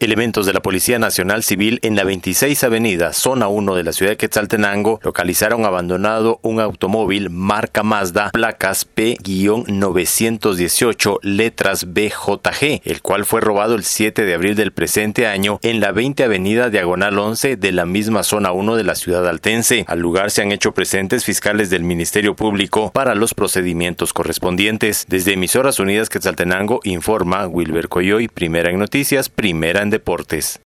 Elementos de la Policía Nacional Civil en la 26 Avenida, zona 1 de la ciudad de Quetzaltenango, localizaron abandonado un automóvil marca Mazda, placas P-918, letras BJG, el cual fue robado el 7 de abril del presente año en la 20 Avenida Diagonal 11 de la misma zona 1 de la ciudad altense. Al lugar se han hecho presentes fiscales del Ministerio Público para los procedimientos correspondientes. Desde Emisoras Unidas Quetzaltenango informa Wilber Coyoy, primera en noticias, primera en deportes.